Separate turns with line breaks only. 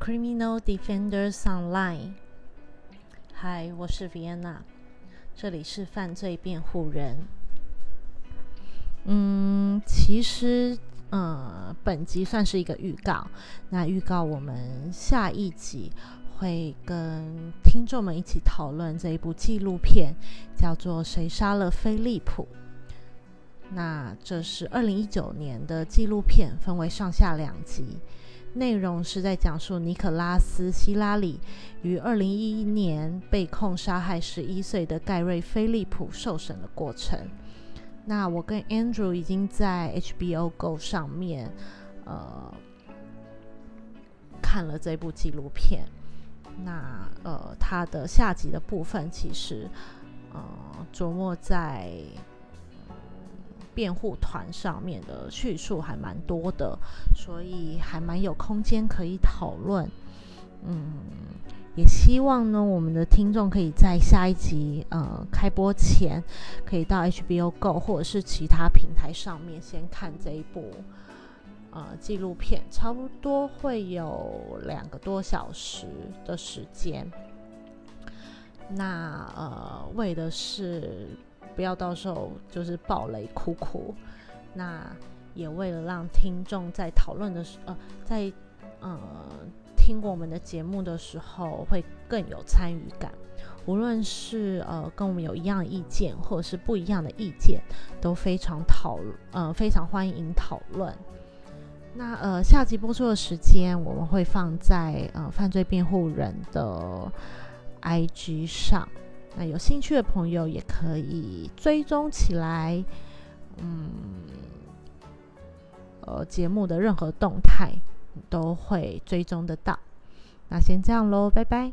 Criminal Defenders Online。嗨，我是 Vienna，这里是犯罪辩护人。嗯，其实，呃，本集算是一个预告。那预告我们下一集会跟听众们一起讨论这一部纪录片，叫做《谁杀了菲利普》。那这是二零一九年的纪录片，分为上下两集。内容是在讲述尼可拉斯·希拉里于二零一一年被控杀害十一岁的盖瑞·菲利普受审的过程。那我跟 Andrew 已经在 HBO Go 上面呃看了这部纪录片。那呃，它的下集的部分其实呃琢磨在。辩护团上面的叙述还蛮多的，所以还蛮有空间可以讨论。嗯，也希望呢，我们的听众可以在下一集呃开播前，可以到 HBO Go 或者是其他平台上面先看这一部呃纪录片，差不多会有两个多小时的时间。那呃，为的是。不要到时候就是暴雷哭哭，那也为了让听众在讨论的时呃，在呃听我们的节目的时候会更有参与感。无论是呃跟我们有一样意见，或者是不一样的意见，都非常讨呃非常欢迎讨论。那呃下集播出的时间我们会放在呃犯罪辩护人的 IG 上。那有兴趣的朋友也可以追踪起来，嗯，呃，节目的任何动态都会追踪得到。那先这样喽，拜拜。